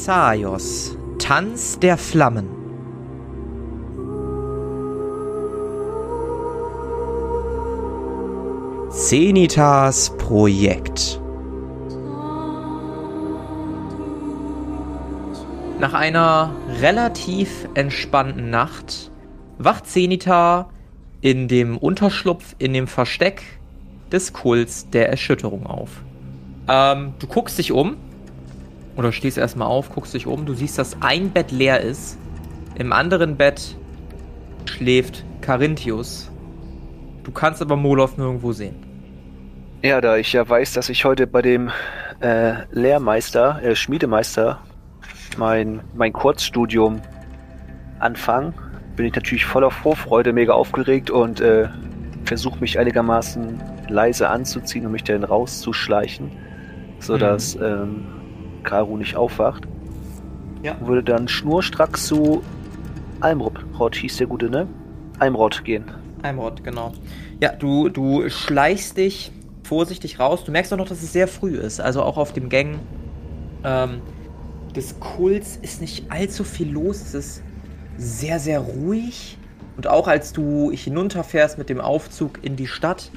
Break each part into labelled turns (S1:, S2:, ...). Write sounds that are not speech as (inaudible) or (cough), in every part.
S1: Thessaios, Tanz der Flammen. Zenitas Projekt. Nach einer relativ entspannten Nacht wacht Zenita in dem Unterschlupf, in dem Versteck des Kults der Erschütterung auf. Ähm, du guckst dich um oder stehst erstmal auf, guckst dich um, du siehst, dass ein Bett leer ist. Im anderen Bett schläft Carinthius. Du kannst aber Molov nirgendwo sehen.
S2: Ja, da ich ja weiß, dass ich heute bei dem äh, Lehrmeister, äh, Schmiedemeister, mein, mein Kurzstudium anfange, bin ich natürlich voller Vorfreude, mega aufgeregt und äh, versuche mich einigermaßen leise anzuziehen und mich dann rauszuschleichen, sodass mhm. ähm, Karu nicht aufwacht. Ja. Würde dann schnurstracks zu Almrod, hieß der Gute, ne? Almrod gehen.
S1: Almrod, genau. Ja, du, du schleichst dich vorsichtig raus. Du merkst auch noch, dass es sehr früh ist. Also auch auf dem Gang ähm, des Kults ist nicht allzu viel los. Es ist sehr, sehr ruhig. Und auch als du hinunterfährst mit dem Aufzug in die Stadt,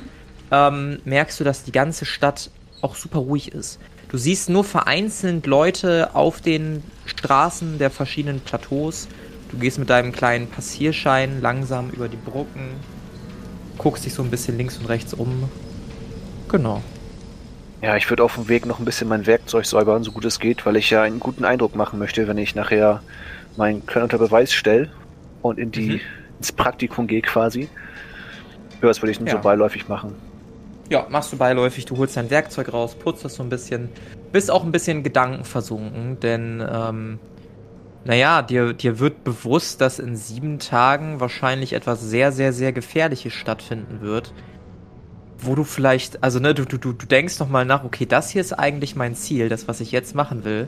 S1: ähm, merkst du, dass die ganze Stadt auch super ruhig ist. Du siehst nur vereinzelt Leute auf den Straßen der verschiedenen Plateaus. Du gehst mit deinem kleinen Passierschein langsam über die Brücken, guckst dich so ein bisschen links und rechts um. Genau.
S2: Ja, ich würde auf dem Weg noch ein bisschen mein Werkzeug säubern, so gut es geht, weil ich ja einen guten Eindruck machen möchte, wenn ich nachher meinen Können unter Beweis stelle und in die, mhm. ins Praktikum gehe quasi. Ja, das würde ich nur ja. so beiläufig machen.
S1: Ja, machst du beiläufig, du holst dein Werkzeug raus, putzt das so ein bisschen, bist auch ein bisschen Gedanken versunken, denn, ähm, naja, dir, dir wird bewusst, dass in sieben Tagen wahrscheinlich etwas sehr, sehr, sehr Gefährliches stattfinden wird. Wo du vielleicht, also ne, du, du, du denkst nochmal nach, okay, das hier ist eigentlich mein Ziel, das, was ich jetzt machen will.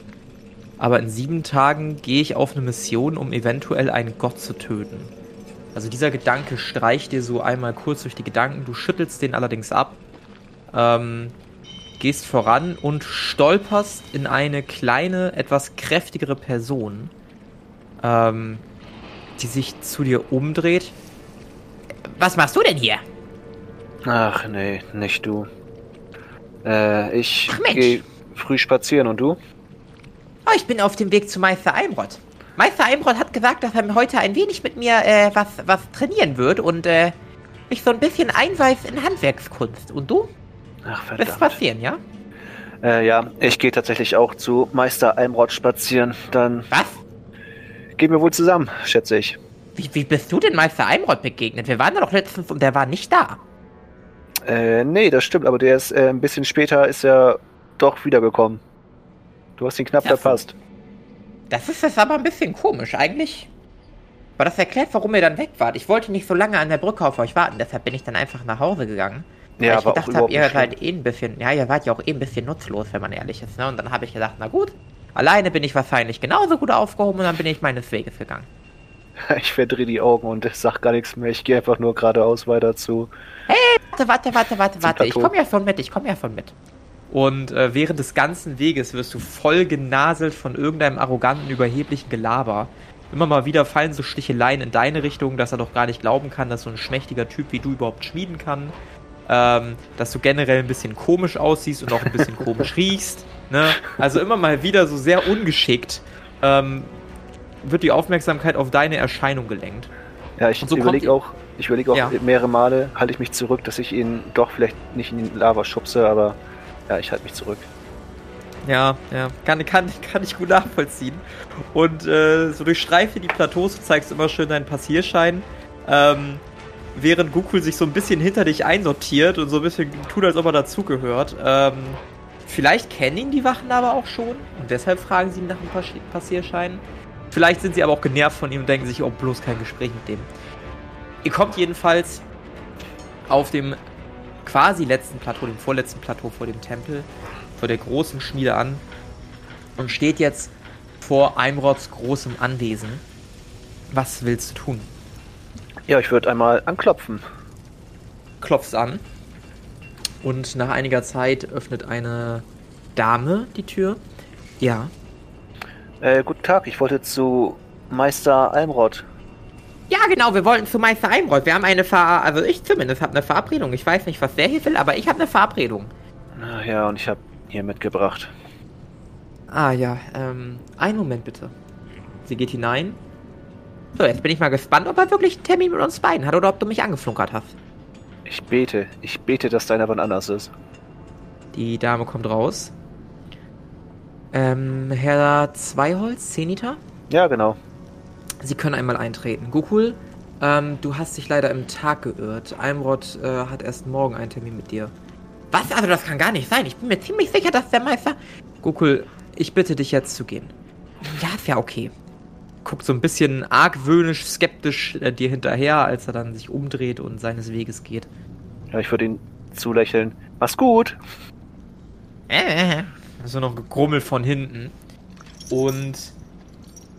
S1: Aber in sieben Tagen gehe ich auf eine Mission, um eventuell einen Gott zu töten. Also dieser Gedanke streicht dir so einmal kurz durch die Gedanken, du schüttelst den allerdings ab ähm, gehst voran und stolperst in eine kleine, etwas kräftigere Person, ähm, die sich zu dir umdreht. Was machst du denn hier?
S2: Ach nee, nicht du. Äh, ich gehe früh spazieren und du?
S3: Oh, ich bin auf dem Weg zu Meister Eimrod. Meister Eimrod hat gesagt, dass er heute ein wenig mit mir äh, was, was trainieren wird und äh, mich so ein bisschen einweist in Handwerkskunst. Und du?
S2: Ach, verdammt.
S3: Wird passieren, ja?
S2: Äh, ja, ich gehe tatsächlich auch zu Meister Almrod spazieren. Dann.
S3: Was?
S2: Gehen wir wohl zusammen, schätze ich.
S3: Wie, wie bist du denn Meister Almrod begegnet? Wir waren da doch letztens und der war nicht da.
S2: Äh, nee, das stimmt, aber der ist äh, ein bisschen später ist er doch wiedergekommen. Du hast ihn knapp das verpasst.
S3: Das ist jetzt aber ein bisschen komisch. Eigentlich war das erklärt, warum ihr dann weg wart. Ich wollte nicht so lange an der Brücke auf euch warten, deshalb bin ich dann einfach nach Hause gegangen. Ja, ich gedacht habe, ihr seid eh ein bisschen, ja, ihr wart ja auch eh ein bisschen nutzlos, wenn man ehrlich ist, ne? Und dann habe ich gedacht, na gut, alleine bin ich wahrscheinlich genauso gut aufgehoben und dann bin ich meines Weges gegangen. (laughs)
S2: Ich verdrehe die Augen und sag gar nichts mehr. Ich gehe einfach nur geradeaus weiter zu.
S3: Hey, warte, warte, warte, warte, warte. Ich komme ja schon mit, ich komme ja schon mit.
S1: Und äh, während des ganzen Weges wirst du voll genaselt von irgendeinem arroganten, überheblichen Gelaber. Immer mal wieder fallen so Sticheleien in deine Richtung, dass er doch gar nicht glauben kann, dass so ein schmächtiger Typ wie du überhaupt schmieden kann ähm, dass du generell ein bisschen komisch aussiehst und auch ein bisschen komisch (laughs) riechst. Ne? Also immer mal wieder so sehr ungeschickt ähm, wird die Aufmerksamkeit auf deine Erscheinung gelenkt.
S2: Ja, ich so überlege auch, ich überlege auch ja. mehrere Male, halte ich mich zurück, dass ich ihn doch vielleicht nicht in die Lava schubse, aber ja, ich halte mich zurück.
S1: Ja, ja, kann, kann, kann ich gut nachvollziehen. Und äh, so durchstreife die Plateaus, du zeigst immer schön deinen Passierschein. Ähm, während Gukul sich so ein bisschen hinter dich einsortiert und so ein bisschen tut, als ob er dazugehört. Ähm, vielleicht kennen ihn die Wachen aber auch schon und deshalb fragen sie ihn nach dem Passierschein. Vielleicht sind sie aber auch genervt von ihm und denken sich, oh, bloß kein Gespräch mit dem. Ihr kommt jedenfalls auf dem quasi letzten Plateau, dem vorletzten Plateau vor dem Tempel, vor der großen Schmiede an und steht jetzt vor Eimrods großem Anwesen. Was willst du tun?
S2: Ja, ich würde einmal anklopfen.
S1: Klopfst an. Und nach einiger Zeit öffnet eine Dame die Tür. Ja.
S2: Äh, guten Tag, ich wollte zu Meister Almrod.
S3: Ja, genau, wir wollten zu Meister Almrod. Wir haben eine Ver... Also ich zumindest habe eine Verabredung. Ich weiß nicht, was der hier will, aber ich habe eine Verabredung.
S2: Na ja, und ich habe hier mitgebracht.
S3: Ah ja, ähm, einen Moment bitte. Sie geht hinein. So, jetzt bin ich mal gespannt, ob er wirklich einen Termin mit uns beiden hat oder ob du mich angeflunkert hast.
S2: Ich bete, ich bete, dass deiner wann anders ist.
S1: Die Dame kommt raus. Ähm, Herr Zweiholz, Zenita?
S2: Ja, genau.
S1: Sie können einmal eintreten. Gokul, ähm, du hast dich leider im Tag geirrt. Almrod äh, hat erst morgen einen Termin mit dir.
S3: Was? Also das kann gar nicht sein. Ich bin mir ziemlich sicher, dass der Meister...
S1: Gokul, ich bitte dich jetzt zu gehen.
S3: Ja, ist ja okay.
S1: Guckt so ein bisschen argwöhnisch, skeptisch äh, dir hinterher, als er dann sich umdreht und seines Weges geht.
S2: Ja, ich würde ihn zulächeln. Mach's gut.
S1: Äh, also noch gegrummelt von hinten. Und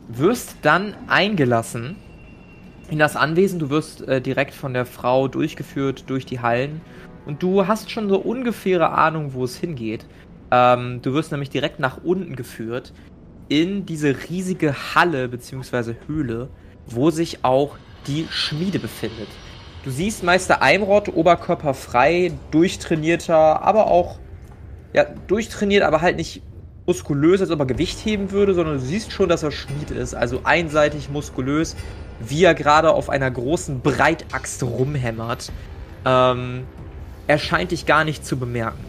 S1: wirst dann eingelassen in das Anwesen. Du wirst äh, direkt von der Frau durchgeführt durch die Hallen. Und du hast schon so ungefähre Ahnung, wo es hingeht. Ähm, du wirst nämlich direkt nach unten geführt in diese riesige Halle bzw. Höhle, wo sich auch die Schmiede befindet. Du siehst Meister Eimrod, oberkörperfrei, durchtrainierter, aber auch ja, durchtrainiert, aber halt nicht muskulös, als ob er Gewicht heben würde, sondern du siehst schon, dass er Schmied ist. Also einseitig muskulös, wie er gerade auf einer großen Breitaxt rumhämmert. Ähm, er scheint dich gar nicht zu bemerken.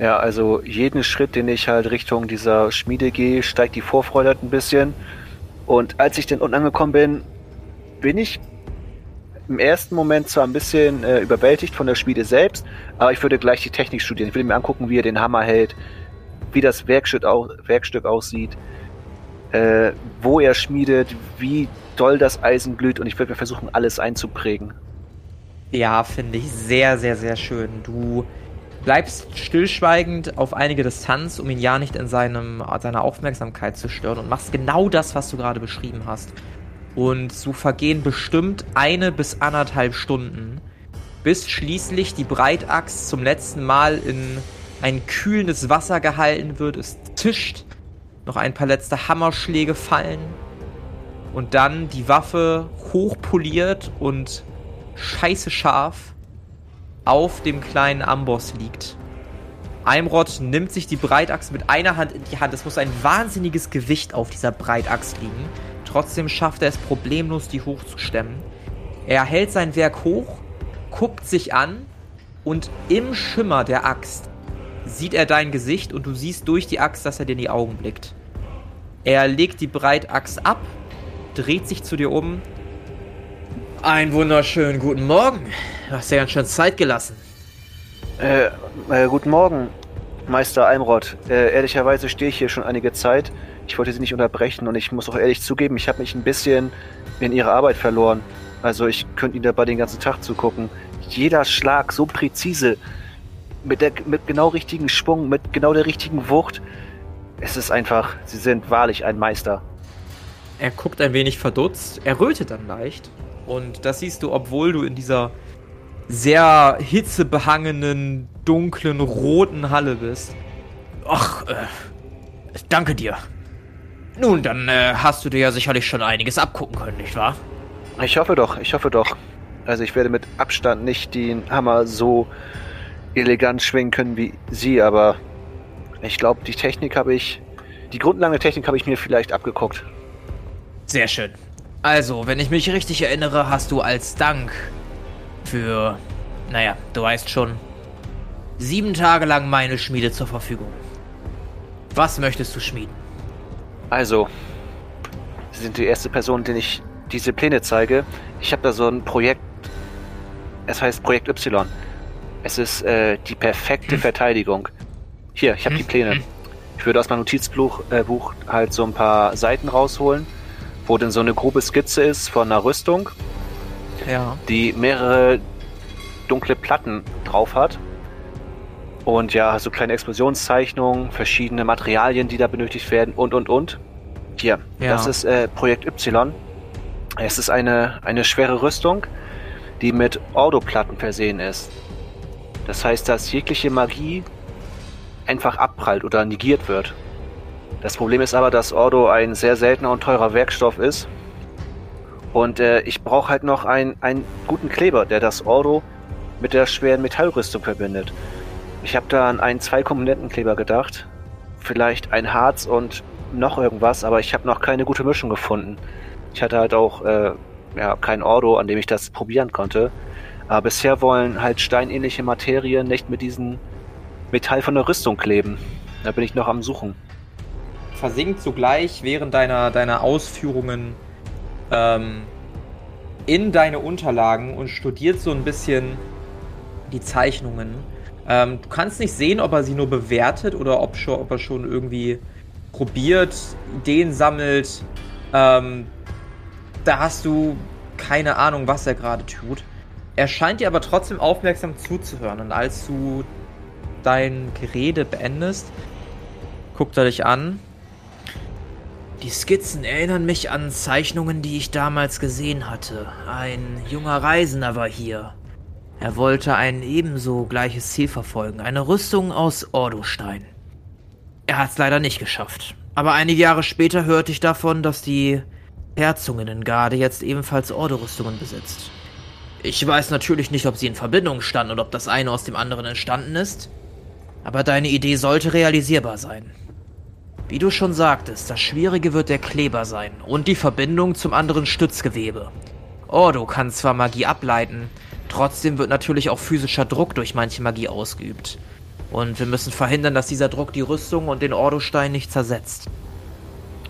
S2: Ja, also jeden Schritt, den ich halt Richtung dieser Schmiede gehe, steigt die Vorfreude halt ein bisschen. Und als ich dann unten angekommen bin, bin ich im ersten Moment zwar ein bisschen äh, überwältigt von der Schmiede selbst, aber ich würde gleich die Technik studieren. Ich will mir angucken, wie er den Hammer hält, wie das Werkstück, au Werkstück aussieht, äh, wo er schmiedet, wie doll das Eisen glüht und ich würde mir versuchen, alles einzuprägen.
S1: Ja, finde ich sehr, sehr, sehr schön. Du bleibst stillschweigend auf einige Distanz, um ihn ja nicht in seinem, seiner Aufmerksamkeit zu stören und machst genau das, was du gerade beschrieben hast. Und so vergehen bestimmt eine bis anderthalb Stunden, bis schließlich die Breitaxt zum letzten Mal in ein kühlendes Wasser gehalten wird, es tischt, noch ein paar letzte Hammerschläge fallen und dann die Waffe hochpoliert und scheiße scharf auf dem kleinen Amboss liegt. Eimrod nimmt sich die Breitaxt mit einer Hand in die Hand. Es muss ein wahnsinniges Gewicht auf dieser Breitaxt liegen. Trotzdem schafft er es problemlos, die hochzustemmen. Er hält sein Werk hoch, guckt sich an und im Schimmer der Axt sieht er dein Gesicht und du siehst durch die Axt, dass er dir in die Augen blickt. Er legt die Breitaxt ab, dreht sich zu dir um. Einen wunderschönen guten Morgen. Du hast ja ganz schön Zeit gelassen.
S2: Äh, äh guten Morgen, Meister Eimrod. Äh, ehrlicherweise stehe ich hier schon einige Zeit. Ich wollte Sie nicht unterbrechen und ich muss auch ehrlich zugeben, ich habe mich ein bisschen in Ihre Arbeit verloren. Also ich könnte Ihnen dabei den ganzen Tag zugucken. Jeder Schlag so präzise mit, der, mit genau richtigen Schwung, mit genau der richtigen Wucht. Es ist einfach, sie sind wahrlich ein Meister.
S1: Er guckt ein wenig verdutzt, er rötet dann leicht. Und das siehst du, obwohl du in dieser sehr hitzebehangenen, dunklen, roten Halle bist. Ach, äh, danke dir. Nun, dann äh, hast du dir ja sicherlich schon einiges abgucken können, nicht wahr?
S2: Ich hoffe doch, ich hoffe doch. Also ich werde mit Abstand nicht den Hammer so elegant schwingen können wie sie, aber ich glaube, die Technik habe ich, die grundlegende Technik habe ich mir vielleicht abgeguckt.
S1: Sehr schön. Also, wenn ich mich richtig erinnere, hast du als Dank für, naja, du weißt schon, sieben Tage lang meine Schmiede zur Verfügung. Was möchtest du schmieden?
S2: Also, Sie sind die erste Person, den ich diese Pläne zeige. Ich habe da so ein Projekt, es heißt Projekt Y. Es ist äh, die perfekte hm. Verteidigung. Hier, ich habe hm. die Pläne. Hm. Ich würde aus meinem Notizbuch äh, halt so ein paar Seiten rausholen, wo denn so eine grobe Skizze ist von einer Rüstung,
S1: ja.
S2: die mehrere dunkle Platten drauf hat. Und ja, so kleine Explosionszeichnungen, verschiedene Materialien, die da benötigt werden und und und. Hier, ja. das ist äh, Projekt Y. Es ist eine, eine schwere Rüstung, die mit Ordoplatten versehen ist. Das heißt, dass jegliche Magie einfach abprallt oder negiert wird. Das Problem ist aber, dass Ordo ein sehr seltener und teurer Werkstoff ist. Und äh, ich brauche halt noch ein, einen guten Kleber, der das Ordo mit der schweren Metallrüstung verbindet. Ich habe da an einen Zwei-Komponenten-Kleber gedacht. Vielleicht ein Harz und noch irgendwas, aber ich habe noch keine gute Mischung gefunden. Ich hatte halt auch äh, ja, kein Ordo, an dem ich das probieren konnte. Aber bisher wollen halt steinähnliche Materien nicht mit diesem Metall von der Rüstung kleben. Da bin ich noch am Suchen.
S1: Versinkt sogleich während deiner, deiner Ausführungen ähm, in deine Unterlagen und studiert so ein bisschen die Zeichnungen. Ähm, du kannst nicht sehen, ob er sie nur bewertet oder ob, schon, ob er schon irgendwie probiert, Ideen sammelt. Ähm, da hast du keine Ahnung, was er gerade tut. Er scheint dir aber trotzdem aufmerksam zuzuhören. Und als du dein Gerede beendest, guckt er dich an. Die Skizzen erinnern mich an Zeichnungen, die ich damals gesehen hatte. Ein junger Reisender war hier. Er wollte ein ebenso gleiches Ziel verfolgen, eine Rüstung aus Ordostein. Er hat es leider nicht geschafft. Aber einige Jahre später hörte ich davon, dass die Herzoginnengarde jetzt ebenfalls Ordo-Rüstungen besitzt. Ich weiß natürlich nicht, ob sie in Verbindung standen und ob das eine aus dem anderen entstanden ist, aber deine Idee sollte realisierbar sein. Wie du schon sagtest, das Schwierige wird der Kleber sein und die Verbindung zum anderen Stützgewebe. Ordo kann zwar Magie ableiten, trotzdem wird natürlich auch physischer Druck durch manche Magie ausgeübt. Und wir müssen verhindern, dass dieser Druck die Rüstung und den Ordo-Stein nicht zersetzt.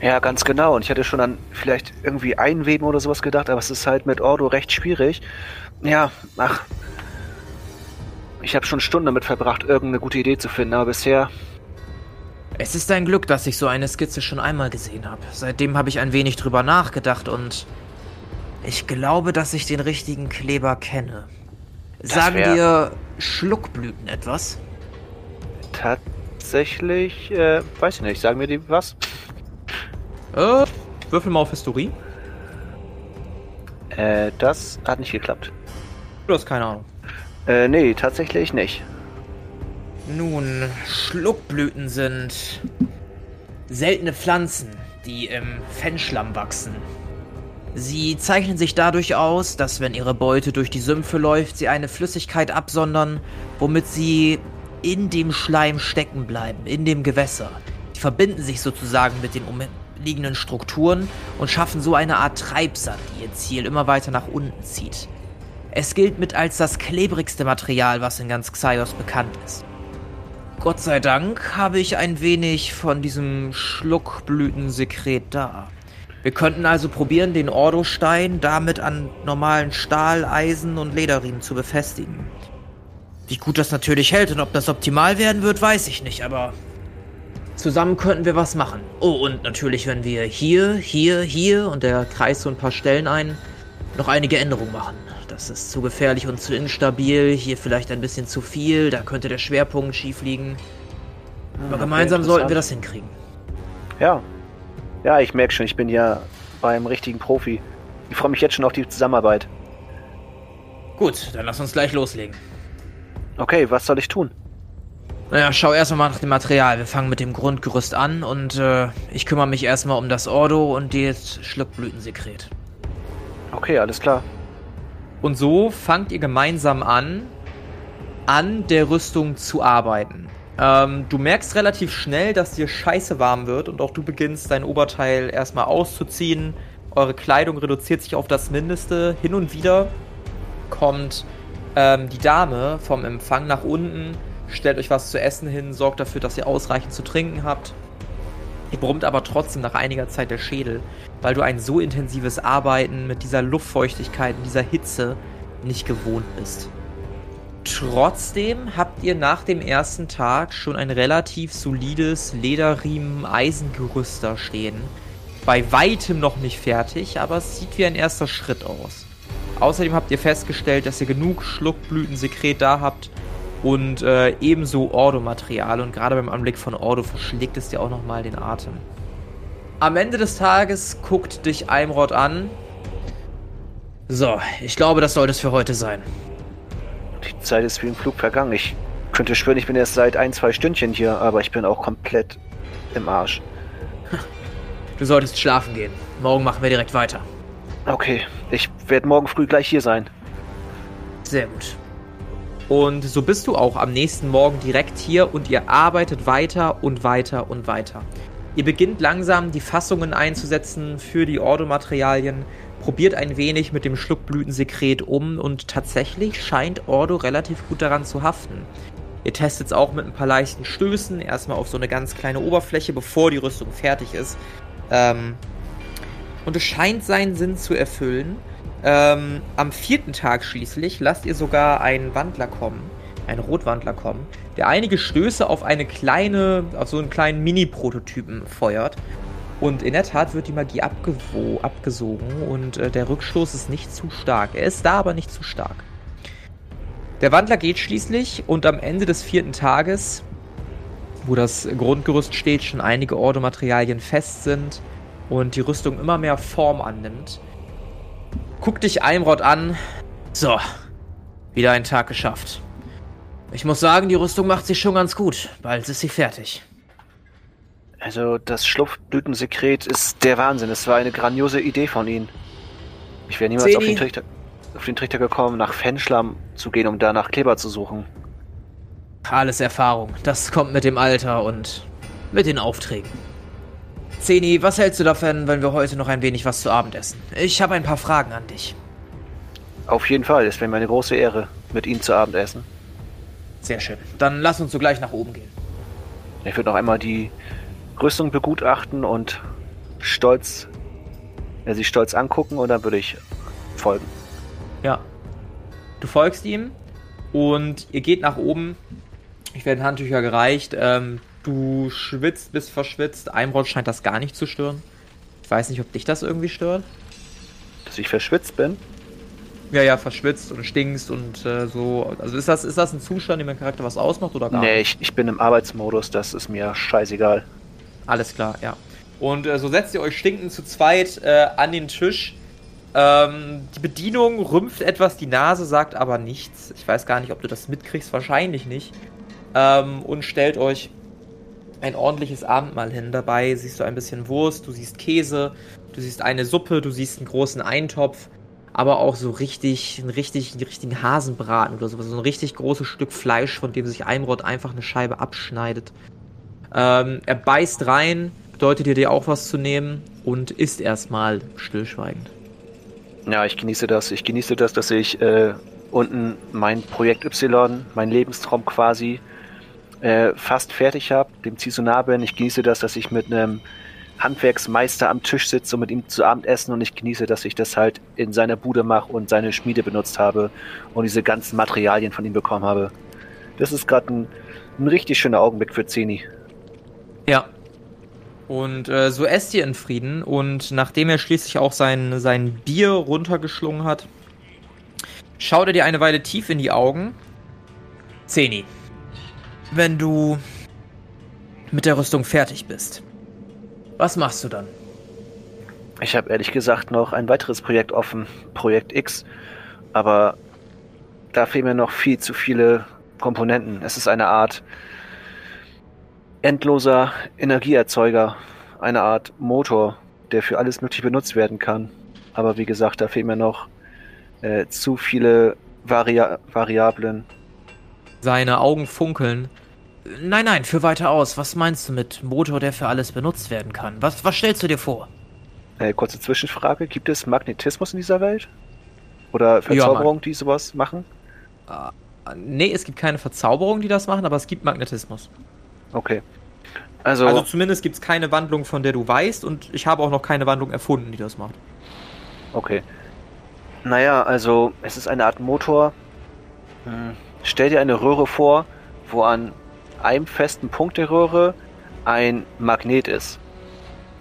S2: Ja, ganz genau. Und ich hatte schon an vielleicht irgendwie Einweben oder sowas gedacht, aber es ist halt mit Ordo recht schwierig. Ja, ach. Ich habe schon Stunden damit verbracht, irgendeine gute Idee zu finden, aber bisher.
S1: Es ist ein Glück, dass ich so eine Skizze schon einmal gesehen habe. Seitdem habe ich ein wenig drüber nachgedacht und ich glaube, dass ich den richtigen Kleber kenne. Sagen dir Schluckblüten etwas?
S2: Tatsächlich, äh, weiß ich nicht. Sagen mir die was?
S1: Äh, würfel mal auf Historie.
S2: Äh, das hat nicht geklappt.
S1: Du hast keine Ahnung.
S2: Äh, nee, tatsächlich nicht.
S1: Nun, Schluckblüten sind seltene Pflanzen, die im Fenschlamm wachsen. Sie zeichnen sich dadurch aus, dass wenn ihre Beute durch die Sümpfe läuft, sie eine Flüssigkeit absondern, womit sie in dem Schleim stecken bleiben, in dem Gewässer. Sie verbinden sich sozusagen mit den liegenden Strukturen und schaffen so eine Art Treibsand, die ihr Ziel immer weiter nach unten zieht. Es gilt mit als das klebrigste Material, was in ganz Xaios bekannt ist. Gott sei Dank habe ich ein wenig von diesem Schluckblütensekret da. Wir könnten also probieren, den Ordo-Stein damit an normalen Stahl, Eisen und Lederriemen zu befestigen. Wie gut das natürlich hält und ob das optimal werden wird, weiß ich nicht, aber Zusammen könnten wir was machen. Oh, und natürlich, wenn wir hier, hier, hier und der kreist so ein paar Stellen ein, noch einige Änderungen machen. Das ist zu gefährlich und zu instabil. Hier vielleicht ein bisschen zu viel. Da könnte der Schwerpunkt schief liegen. Aber okay, gemeinsam sollten wir das hinkriegen.
S2: Ja. Ja, ich merke schon, ich bin ja beim richtigen Profi. Ich freue mich jetzt schon auf die Zusammenarbeit.
S1: Gut, dann lass uns gleich loslegen.
S2: Okay, was soll ich tun?
S1: Naja, schau erstmal nach dem Material. Wir fangen mit dem Grundgerüst an und äh, ich kümmere mich erstmal um das Ordo und das Schluckblütensekret.
S2: Okay, alles klar.
S1: Und so fangt ihr gemeinsam an, an der Rüstung zu arbeiten. Ähm, du merkst relativ schnell, dass dir scheiße warm wird und auch du beginnst dein Oberteil erstmal auszuziehen. Eure Kleidung reduziert sich auf das Mindeste. Hin und wieder kommt ähm, die Dame vom Empfang nach unten stellt euch was zu essen hin, sorgt dafür, dass ihr ausreichend zu trinken habt. Ihr brummt aber trotzdem nach einiger Zeit der Schädel, weil du ein so intensives Arbeiten mit dieser Luftfeuchtigkeit und dieser Hitze nicht gewohnt bist. Trotzdem habt ihr nach dem ersten Tag schon ein relativ solides Lederriemen-Eisengerüst da stehen. Bei weitem noch nicht fertig, aber es sieht wie ein erster Schritt aus. Außerdem habt ihr festgestellt, dass ihr genug Schluckblütensekret da habt, und äh, ebenso Ordo-Material. Und gerade beim Anblick von Ordo verschlägt es dir auch nochmal den Atem. Am Ende des Tages guckt dich Almrod an. So, ich glaube, das sollte es für heute sein.
S2: Die Zeit ist wie im Flug vergangen. Ich könnte schwören, ich bin erst seit ein, zwei Stündchen hier, aber ich bin auch komplett im Arsch. (laughs)
S1: Du solltest schlafen gehen. Morgen machen wir direkt weiter.
S2: Okay, ich werde morgen früh gleich hier sein.
S1: Sehr gut. Und so bist du auch am nächsten Morgen direkt hier und ihr arbeitet weiter und weiter und weiter. Ihr beginnt langsam die Fassungen einzusetzen für die Ordo-Materialien, probiert ein wenig mit dem Schluckblütensekret um und tatsächlich scheint Ordo relativ gut daran zu haften. Ihr testet es auch mit ein paar leichten Stößen, erstmal auf so eine ganz kleine Oberfläche, bevor die Rüstung fertig ist. Ähm, und es scheint seinen Sinn zu erfüllen. Ähm, am vierten Tag schließlich lasst ihr sogar einen Wandler kommen, einen Rotwandler kommen, der einige Stöße auf eine kleine, auf so einen kleinen Mini-Prototypen feuert. Und in der Tat wird die Magie abgesogen und äh, der Rückstoß ist nicht zu stark. Er ist da, aber nicht zu stark. Der Wandler geht schließlich und am Ende des vierten Tages, wo das Grundgerüst steht, schon einige Ordomaterialien fest sind und die Rüstung immer mehr Form annimmt, guck dich Eimrod an. So, wieder ein Tag geschafft. Ich muss sagen, die Rüstung macht sich schon ganz gut. Bald ist sie fertig.
S2: Also, das Schlupfblütensekret ist der Wahnsinn. Es war eine grandiose Idee von Ihnen. Ich wäre niemals auf den Trichter auf den Trichter gekommen, nach Fenschlam zu gehen, um da nach Kleber zu suchen.
S1: Alles Erfahrung. Das kommt mit dem Alter und mit den Aufträgen. Zeni, was hältst du davon, wenn wir heute noch ein wenig was zu Abend essen? Ich habe ein paar Fragen an dich.
S2: Auf jeden Fall, es wäre mir eine große Ehre, mit Ihnen zu Abend essen.
S1: Sehr schön. Dann lass uns sogleich nach oben gehen.
S2: Ich würde noch einmal die Rüstung begutachten und stolz, ja, sie stolz angucken und dann würde ich folgen.
S1: Ja. Du folgst ihm und ihr geht nach oben. Ich werde Handtücher gereicht. Ähm, du schwitzt, bist verschwitzt. Eimrod scheint das gar nicht zu stören. Ich weiß nicht, ob dich das irgendwie stört.
S2: Dass ich verschwitzt bin?
S1: Ja, ja, verschwitzt und stinkst und äh, so. Also ist das, ist das ein Zustand, in meinem Charakter was ausmacht oder gar
S2: nee, nicht? Nee, ich, ich bin im Arbeitsmodus, das ist mir scheißegal.
S1: Alles klar, ja. Und äh, so setzt ihr euch stinkend zu zweit äh, an den Tisch ähm, die Bedienung rümpft etwas die Nase, sagt aber nichts. Ich weiß gar nicht, ob du das mitkriegst, wahrscheinlich nicht. Ähm, und stellt euch ein ordentliches Abendmahl hin. Dabei siehst du ein bisschen Wurst, du siehst Käse, du siehst eine Suppe, du siehst einen großen Eintopf, aber auch so richtig, einen, richtig, einen richtigen Hasenbraten oder sowas. So ein richtig großes Stück Fleisch, von dem sich Eimrod einfach eine Scheibe abschneidet. Ähm, er beißt rein, bedeutet dir auch was zu nehmen und isst erstmal stillschweigend.
S2: Ja, ich genieße das. Ich genieße das, dass ich äh, unten mein Projekt Y, mein Lebenstraum quasi, äh, fast fertig habe, dem Ziel so nah bin. Ich genieße das, dass ich mit einem Handwerksmeister am Tisch sitze und mit ihm zu Abend essen und ich genieße, dass ich das halt in seiner Bude mache und seine Schmiede benutzt habe und diese ganzen Materialien von ihm bekommen habe. Das ist gerade ein, ein richtig schöner Augenblick für Zeni.
S1: Ja, und äh, so esst ihr in Frieden. Und nachdem er schließlich auch sein, sein Bier runtergeschlungen hat, schaut er dir eine Weile tief in die Augen. Zeni, wenn du mit der Rüstung fertig bist, was machst du dann?
S2: Ich habe ehrlich gesagt noch ein weiteres Projekt offen, Projekt X, aber da fehlen mir noch viel zu viele Komponenten. Es ist eine Art endloser Energieerzeuger, eine Art Motor, der für alles mögliche benutzt werden kann. Aber wie gesagt, da fehlen mir noch äh, zu viele Varia Variablen.
S1: Seine Augen funkeln. Nein, nein, für weiter aus. Was meinst du mit Motor, der für alles benutzt werden kann? Was, was stellst du dir vor?
S2: Äh, kurze Zwischenfrage. Gibt es Magnetismus in dieser Welt? Oder Verzauberung, ja, die sowas machen?
S1: Uh, nee, es gibt keine Verzauberung, die das machen, aber es gibt Magnetismus.
S2: Okay.
S1: Also, also zumindest gibt es keine Wandlung, von der du weißt, und ich habe auch noch keine Wandlung erfunden, die das macht.
S2: Okay. Naja, also es ist eine Art Motor. Hm. Stell dir eine Röhre vor, wo an einem festen Punkt der Röhre ein Magnet ist.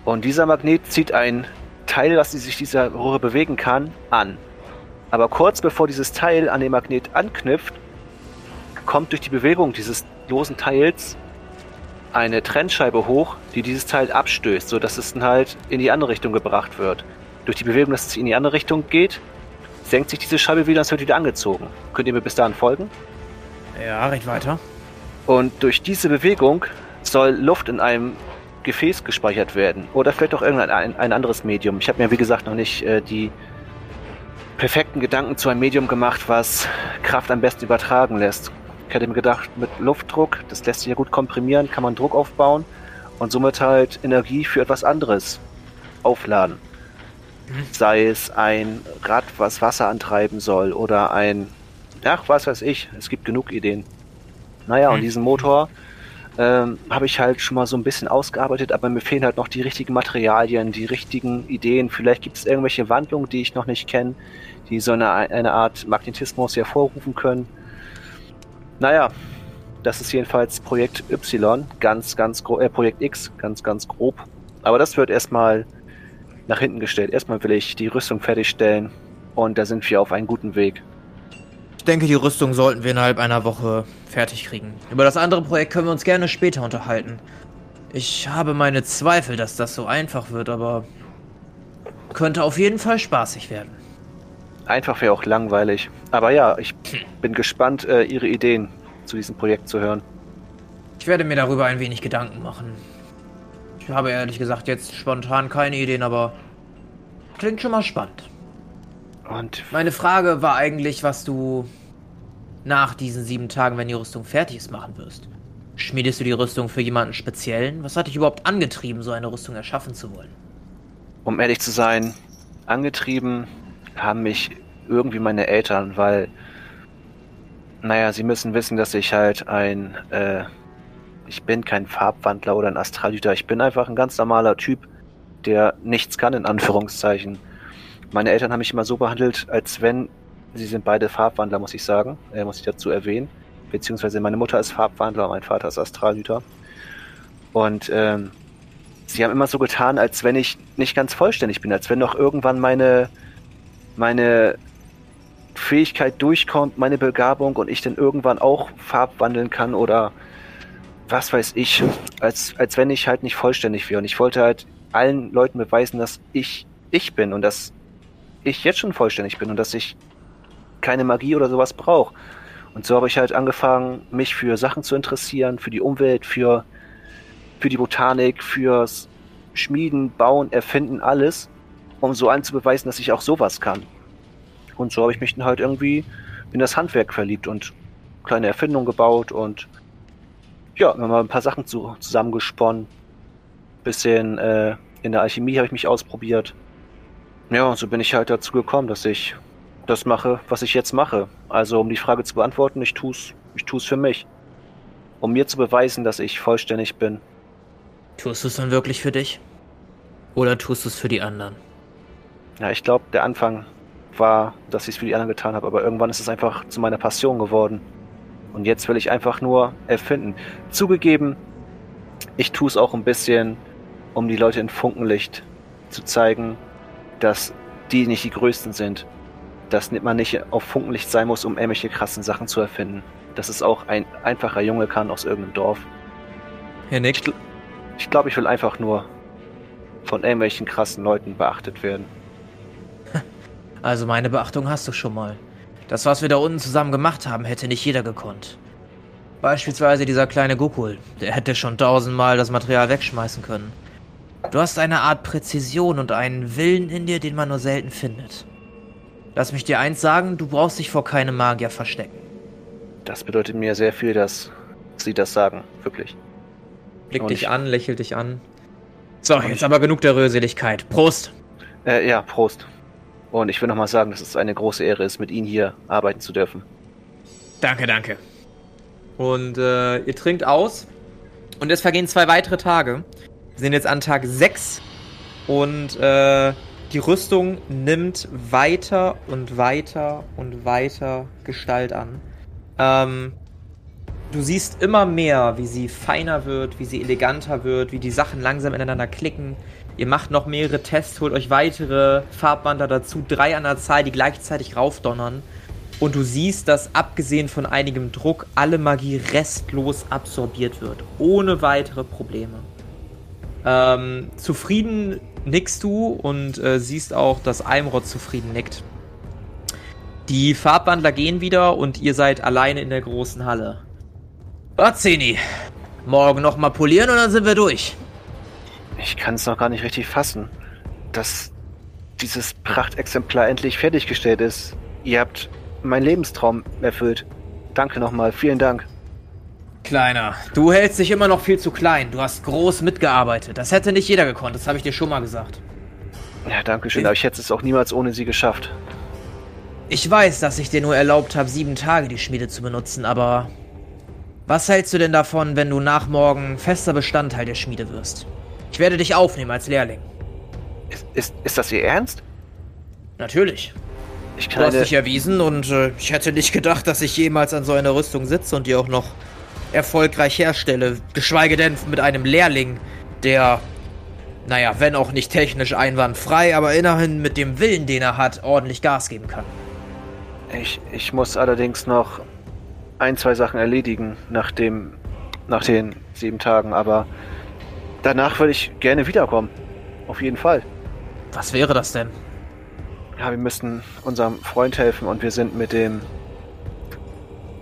S2: Und dieser Magnet zieht ein Teil, das sich dieser Röhre bewegen kann, an. Aber kurz bevor dieses Teil an den Magnet anknüpft, kommt durch die Bewegung dieses losen Teils eine Trennscheibe hoch, die dieses Teil abstößt, sodass es dann halt in die andere Richtung gebracht wird. Durch die Bewegung, dass es in die andere Richtung geht, senkt sich diese Scheibe wieder und es wird wieder angezogen. Könnt ihr mir bis dahin folgen?
S1: Ja, recht weiter.
S2: Und durch diese Bewegung soll Luft in einem Gefäß gespeichert werden. Oder vielleicht auch irgendein ein, ein anderes Medium. Ich habe mir, wie gesagt, noch nicht äh, die perfekten Gedanken zu einem Medium gemacht, was Kraft am besten übertragen lässt. Ich hätte mir gedacht, mit Luftdruck, das lässt sich ja gut komprimieren, kann man Druck aufbauen und somit halt Energie für etwas anderes aufladen. Mhm. Sei es ein Rad, was Wasser antreiben soll oder ein, ach, was weiß ich, es gibt genug Ideen. Naja, mhm. und diesen Motor ähm, habe ich halt schon mal so ein bisschen ausgearbeitet, aber mir fehlen halt noch die richtigen Materialien, die richtigen Ideen. Vielleicht gibt es irgendwelche Wandlungen, die ich noch nicht kenne, die so eine, eine Art Magnetismus hervorrufen können. Naja, das ist jedenfalls Projekt Y, ganz, ganz grob, äh, Projekt X, ganz, ganz grob. Aber das wird erstmal nach hinten gestellt. Erstmal will ich die Rüstung fertigstellen und da sind wir auf einem guten Weg.
S1: Ich denke, die Rüstung sollten wir innerhalb einer Woche fertig kriegen. Über das andere Projekt können wir uns gerne später unterhalten. Ich habe meine Zweifel, dass das so einfach wird, aber könnte auf jeden Fall spaßig werden.
S2: Einfach wäre auch langweilig. Aber ja, ich bin gespannt, äh, Ihre Ideen zu diesem Projekt zu hören.
S1: Ich werde mir darüber ein wenig Gedanken machen. Ich habe ehrlich gesagt jetzt spontan keine Ideen, aber klingt schon mal spannend. Und meine Frage war eigentlich, was du nach diesen sieben Tagen, wenn die Rüstung fertig ist, machen wirst. Schmiedest du die Rüstung für jemanden speziellen? Was hat dich überhaupt angetrieben, so eine Rüstung erschaffen zu wollen?
S2: Um ehrlich zu sein, angetrieben haben mich irgendwie meine Eltern, weil, naja, sie müssen wissen, dass ich halt ein, äh, ich bin kein Farbwandler oder ein Astralhüter, ich bin einfach ein ganz normaler Typ, der nichts kann, in Anführungszeichen. Meine Eltern haben mich immer so behandelt, als wenn sie sind beide Farbwandler, muss ich sagen, äh, muss ich dazu erwähnen. Beziehungsweise meine Mutter ist Farbwandler mein Vater ist Astralhüter. Und ähm, sie haben immer so getan, als wenn ich nicht ganz vollständig bin, als wenn noch irgendwann meine, meine Fähigkeit durchkommt, meine Begabung und ich dann irgendwann auch Farbwandeln kann oder was weiß ich, als, als wenn ich halt nicht vollständig wäre. Und ich wollte halt allen Leuten beweisen, dass ich ich bin und dass ich jetzt schon vollständig bin und dass ich keine Magie oder sowas brauche. Und so habe ich halt angefangen, mich für Sachen zu interessieren, für die Umwelt, für, für die Botanik, fürs Schmieden, Bauen, Erfinden, alles, um so anzubeweisen, dass ich auch sowas kann. Und so habe ich mich dann halt irgendwie in das Handwerk verliebt und kleine Erfindungen gebaut und ja, wir haben ein paar Sachen zu, zusammengesponnen. Bisschen äh, in der Alchemie habe ich mich ausprobiert. Ja, und so bin ich halt dazu gekommen, dass ich das mache, was ich jetzt mache. Also um die Frage zu beantworten, ich tu's, ich tu's für mich. Um mir zu beweisen, dass ich vollständig bin.
S1: Tust du es dann wirklich für dich? Oder tust du es für die anderen?
S2: Ja, ich glaube, der Anfang war, dass ich es für die anderen getan habe, aber irgendwann ist es einfach zu meiner Passion geworden. Und jetzt will ich einfach nur erfinden. Zugegeben, ich tue es auch ein bisschen, um die Leute in Funkenlicht zu zeigen, dass die nicht die Größten sind. Dass man nicht auf Funkenlicht sein muss, um irgendwelche krassen Sachen zu erfinden. Dass es auch ein einfacher Junge kann aus irgendeinem Dorf.
S1: Herr Nick?
S2: Ich, ich glaube, ich will einfach nur von irgendwelchen krassen Leuten beachtet werden. (laughs)
S1: Also meine Beachtung hast du schon mal. Das, was wir da unten zusammen gemacht haben, hätte nicht jeder gekonnt. Beispielsweise dieser kleine Gokul. Der hätte schon tausendmal das Material wegschmeißen können. Du hast eine Art Präzision und einen Willen in dir, den man nur selten findet. Lass mich dir eins sagen, du brauchst dich vor keinem Magier verstecken.
S2: Das bedeutet mir sehr viel, dass Sie das sagen, wirklich.
S1: Blick und dich an, lächelt dich an. So, jetzt aber genug der Röseligkeit. Prost!
S2: Äh, ja, Prost. Und ich will nochmal sagen, dass es eine große Ehre ist, mit Ihnen hier arbeiten zu dürfen.
S1: Danke, danke. Und äh, ihr trinkt aus. Und es vergehen zwei weitere Tage. Wir sind jetzt an Tag 6 und äh, die Rüstung nimmt weiter und weiter und weiter Gestalt an. Ähm, du siehst immer mehr, wie sie feiner wird, wie sie eleganter wird, wie die Sachen langsam ineinander klicken. Ihr macht noch mehrere Tests, holt euch weitere Farbbander dazu, drei an der Zahl, die gleichzeitig raufdonnern. Und du siehst, dass abgesehen von einigem Druck alle Magie restlos absorbiert wird, ohne weitere Probleme. Ähm, zufrieden nickst du und äh, siehst auch, dass Almrod zufrieden nickt. Die Farbwandler gehen wieder und ihr seid alleine in der großen Halle. Bazini, morgen nochmal polieren und dann sind wir durch.
S2: Ich kann es noch gar nicht richtig fassen, dass dieses Prachtexemplar endlich fertiggestellt ist. Ihr habt meinen Lebenstraum erfüllt. Danke nochmal, vielen Dank.
S3: Kleiner, du hältst dich immer noch viel zu klein. Du hast groß mitgearbeitet. Das hätte nicht jeder gekonnt, das habe ich dir schon mal gesagt.
S2: Ja, danke schön, aber ich hätte es auch niemals ohne sie geschafft.
S3: Ich weiß, dass ich dir nur erlaubt habe, sieben Tage die Schmiede zu benutzen, aber was hältst du denn davon, wenn du nach morgen fester Bestandteil der Schmiede wirst? Ich werde dich aufnehmen als Lehrling.
S2: Ist, ist, ist das Ihr Ernst?
S3: Natürlich. Ich kann du hast dich erwiesen und äh, ich hätte nicht gedacht, dass ich jemals an so einer Rüstung sitze und die auch noch erfolgreich herstelle. Geschweige denn mit einem Lehrling, der, naja, wenn auch nicht technisch einwandfrei, aber immerhin mit dem Willen, den er hat, ordentlich Gas geben kann.
S2: Ich, ich muss allerdings noch ein, zwei Sachen erledigen nach dem, nach den sieben Tagen, aber danach würde ich gerne wiederkommen. Auf jeden Fall.
S3: Was wäre das denn?
S2: Ja, wir müssen unserem Freund helfen und wir sind mit dem.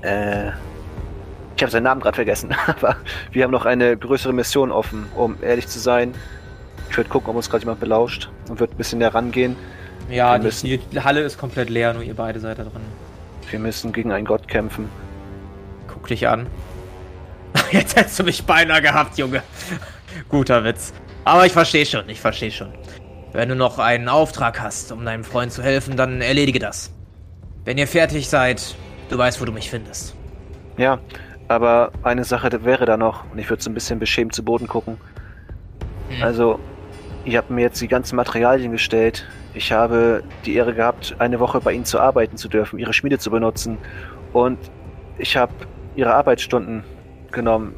S2: Äh. Ich habe seinen Namen gerade vergessen, (laughs) aber wir haben noch eine größere Mission offen, um ehrlich zu sein. Ich würde gucken, ob uns gerade jemand belauscht und wird ein bisschen näher rangehen.
S1: Ja, die, die, Halle ist komplett leer, nur ihr beide seid da drin.
S2: Wir müssen gegen einen Gott kämpfen.
S3: Guck dich an. (laughs) Jetzt hättest du mich beinahe gehabt, Junge. (laughs) Guter Witz. Aber ich verstehe schon, ich verstehe schon. Wenn du noch einen Auftrag hast, um deinem Freund zu helfen, dann erledige das. Wenn ihr fertig seid, du weißt, wo du mich findest.
S2: Ja, aber eine Sache wäre da noch, und ich würde so ein bisschen beschämt zu Boden gucken. Hm. Also, ihr habt mir jetzt die ganzen Materialien gestellt. Ich habe die Ehre gehabt, eine Woche bei Ihnen zu arbeiten zu dürfen, Ihre Schmiede zu benutzen. Und ich habe Ihre Arbeitsstunden genommen.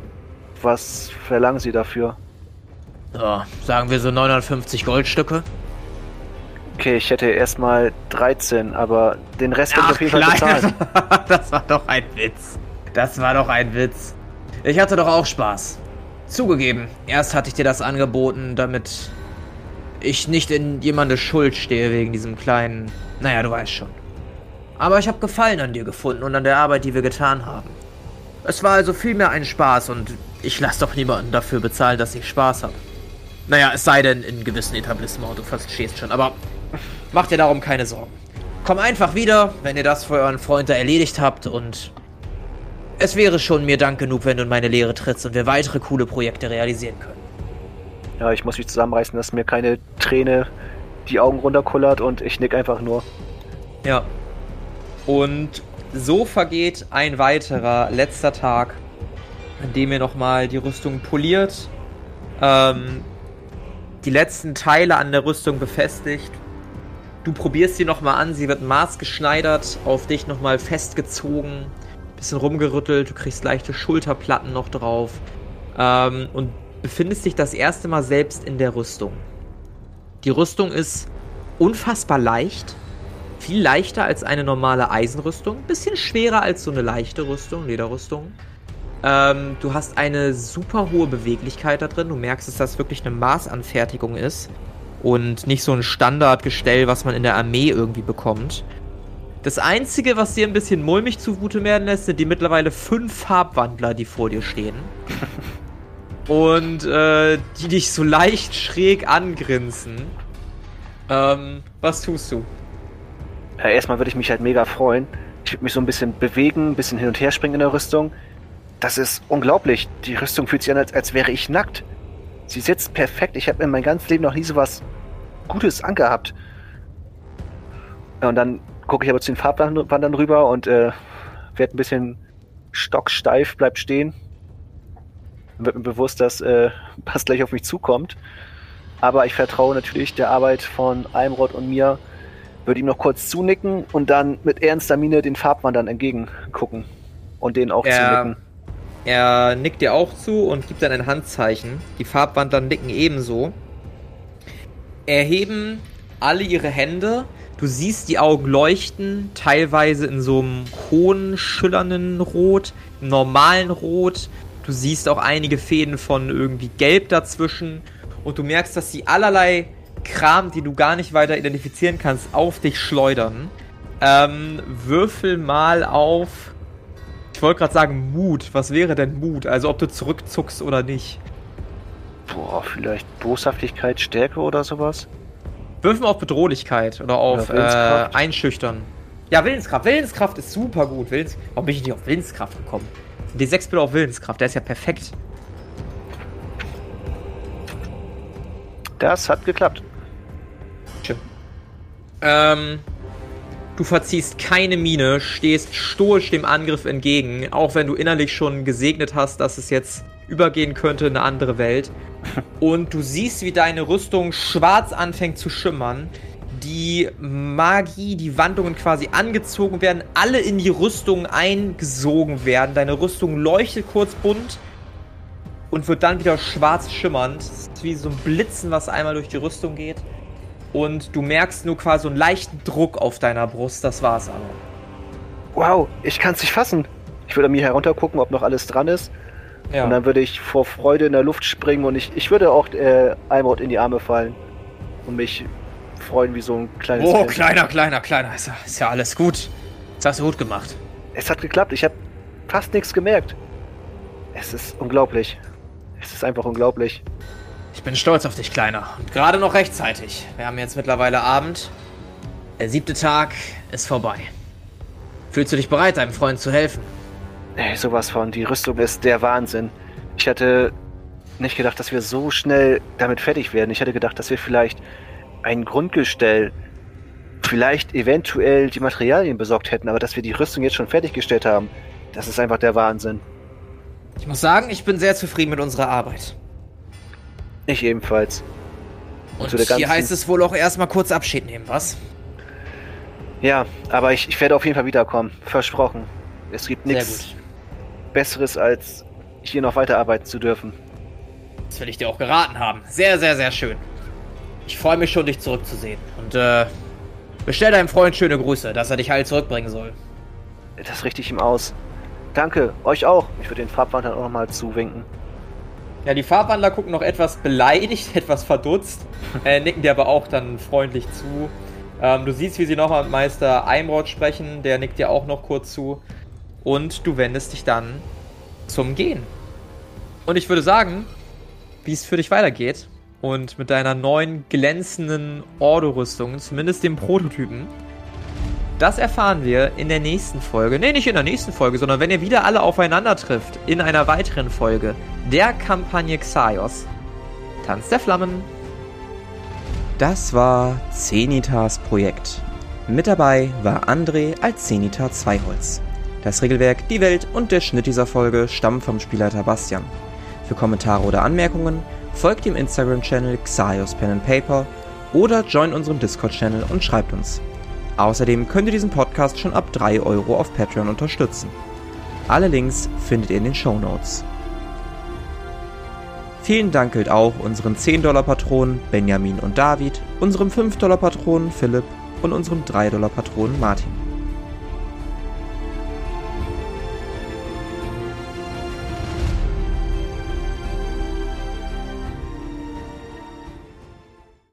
S2: Was verlangen Sie dafür?
S3: Ja, sagen wir so 950 Goldstücke.
S2: Okay, ich hätte erstmal 13, aber den Rest wird auf jeden Fall bezahlen. (laughs)
S3: das war doch ein Witz. Das war doch ein Witz. Ich hatte doch auch Spaß. Zugegeben, erst hatte ich dir das angeboten, damit ich nicht in jemandes Schuld stehe wegen diesem kleinen... Naja, du weißt schon. Aber ich habe Gefallen an dir gefunden und an der Arbeit, die wir getan haben. Es war also vielmehr ein Spaß und ich lasse doch niemanden dafür bezahlen, dass ich Spaß habe. Naja, es sei denn in gewissen Etablissements, du verstehst schon. Aber mach dir darum keine Sorgen. Komm einfach wieder, wenn ihr das für euren Freund da erledigt habt und es wäre schon mir Dank genug, wenn du in meine Lehre trittst und wir weitere coole Projekte realisieren können.
S2: Ja, ich muss mich zusammenreißen, dass mir keine Träne die Augen runterkullert und ich nick einfach nur.
S1: Ja. Und so vergeht ein weiterer letzter Tag, an dem ihr nochmal die Rüstung poliert, ähm, die letzten Teile an der Rüstung befestigt. Du probierst sie nochmal an, sie wird maßgeschneidert, auf dich nochmal festgezogen bisschen rumgerüttelt, du kriegst leichte Schulterplatten noch drauf ähm, und befindest dich das erste Mal selbst in der Rüstung. Die Rüstung ist unfassbar leicht, viel leichter als eine normale Eisenrüstung, bisschen schwerer als so eine leichte Rüstung, Lederrüstung. Ähm, du hast eine super hohe Beweglichkeit da drin. Du merkst, dass das wirklich eine Maßanfertigung ist und nicht so ein Standardgestell, was man in der Armee irgendwie bekommt. Das Einzige, was dir ein bisschen mulmig zugute werden lässt, sind die mittlerweile fünf Farbwandler, die vor dir stehen. (laughs) Und äh, die dich so leicht schräg angrinsen. Ähm, was tust du?
S2: Ja, erstmal würde ich mich halt mega freuen. Ich würde mich so ein bisschen bewegen, ein bisschen hin und her springen in der Rüstung. Das ist unglaublich. Die Rüstung fühlt sich an, als, als wäre ich nackt. Sie sitzt perfekt. Ich habe in meinem ganzen Leben noch nie so was Gutes angehabt. Und dann gucke ich aber zu den Farbwandern rüber und äh, werde ein bisschen stocksteif, bleib stehen. Wird mir bewusst, dass äh, was gleich auf mich zukommt. Aber ich vertraue natürlich der Arbeit von Almrod und mir. Würde ihm noch kurz zunicken und dann mit ernster Miene den Farbwandern entgegengucken. Und denen auch er, zunicken.
S1: Er nickt dir auch zu und gibt dann ein Handzeichen. Die Farbwandler nicken ebenso. Erheben alle ihre Hände Du siehst die Augen leuchten, teilweise in so einem hohen, schillernden Rot, normalen Rot. Du siehst auch einige Fäden von irgendwie Gelb dazwischen. Und du merkst, dass sie allerlei Kram, die du gar nicht weiter identifizieren kannst, auf dich schleudern. Ähm, würfel mal auf. Ich wollte gerade sagen Mut. Was wäre denn Mut? Also ob du zurückzuckst oder nicht.
S2: Boah, vielleicht Boshaftigkeit, Stärke oder sowas?
S1: Würfen auf Bedrohlichkeit oder auf oder äh, Einschüchtern. Ja, Willenskraft. Willenskraft ist super gut. Willens Warum bin ich nicht auf Willenskraft gekommen? D6 bitte auf Willenskraft, der ist ja perfekt.
S2: Das hat geklappt.
S1: Schön. Ähm, du verziehst keine Miene, stehst stoisch dem Angriff entgegen, auch wenn du innerlich schon gesegnet hast, dass es jetzt übergehen könnte in eine andere Welt. Und du siehst, wie deine Rüstung schwarz anfängt zu schimmern. Die Magie, die Wandungen quasi angezogen werden, alle in die Rüstung eingesogen werden. Deine Rüstung leuchtet kurz bunt und wird dann wieder schwarz schimmernd. Das ist wie so ein Blitzen, was einmal durch die Rüstung geht. Und du merkst nur quasi einen leichten Druck auf deiner Brust. Das war's aber.
S2: Wow, ich kann's nicht fassen. Ich würde an mir heruntergucken, ob noch alles dran ist. Ja. Und dann würde ich vor Freude in der Luft springen und ich, ich würde auch äh, Eimod in die Arme fallen und mich freuen wie so ein kleines
S1: Oh, kind. kleiner, kleiner, kleiner. Ist ja, ist ja alles gut. Das hast du gut gemacht.
S2: Es hat geklappt. Ich habe fast nichts gemerkt. Es ist unglaublich. Es ist einfach unglaublich.
S1: Ich bin stolz auf dich, Kleiner. Und gerade noch rechtzeitig. Wir haben jetzt mittlerweile Abend. Der siebte Tag ist vorbei. Fühlst du dich bereit, deinem Freund zu helfen?
S2: Ey, sowas von. Die Rüstung ist der Wahnsinn. Ich hatte nicht gedacht, dass wir so schnell damit fertig werden. Ich hatte gedacht, dass wir vielleicht ein Grundgestell, vielleicht eventuell die Materialien besorgt hätten, aber dass wir die Rüstung jetzt schon fertiggestellt haben, das ist einfach der Wahnsinn.
S1: Ich muss sagen, ich bin sehr zufrieden mit unserer Arbeit.
S2: Ich ebenfalls.
S1: Und, Und hier heißt es wohl auch erstmal kurz Abschied nehmen, was?
S2: Ja, aber ich, ich werde auf jeden Fall wiederkommen. Versprochen. Es gibt nichts Besseres, als hier noch weiterarbeiten zu dürfen.
S1: Das will ich dir auch geraten haben. Sehr, sehr, sehr schön. Ich freue mich schon, dich zurückzusehen. Und äh, bestell deinem Freund schöne Grüße, dass er dich heil zurückbringen soll.
S2: Das richte ich ihm aus. Danke, euch auch. Ich würde den Farbwandlern auch nochmal zuwinken.
S1: Ja, die Farbwandler gucken noch etwas beleidigt, (laughs) etwas verdutzt, äh, nicken dir aber auch dann freundlich zu. Ähm, du siehst, wie sie nochmal mit Meister Eimrod sprechen, der nickt dir auch noch kurz zu. Und du wendest dich dann zum Gehen. Und ich würde sagen, wie es für dich weitergeht und mit deiner neuen glänzenden Ordo-Rüstung, zumindest dem Prototypen, das erfahren wir in der nächsten Folge. Ne, nicht in der nächsten Folge, sondern wenn ihr wieder alle aufeinander trifft in einer weiteren Folge der Kampagne Xaios. Tanz der Flammen.
S4: Das war Zenitas Projekt. Mit dabei war André als Zenita Zweiholz. Das Regelwerk, die Welt und der Schnitt dieser Folge stammen vom Spielleiter Bastian. Für Kommentare oder Anmerkungen folgt dem Instagram-Channel Xaios Pen and Paper oder join unserem Discord-Channel und schreibt uns. Außerdem könnt ihr diesen Podcast schon ab 3 Euro auf Patreon unterstützen. Alle Links findet ihr in den Show Notes. Vielen Dank gilt auch unseren 10-Dollar-Patronen Benjamin und David, unserem 5-Dollar-Patronen Philipp und unserem 3-Dollar-Patronen Martin.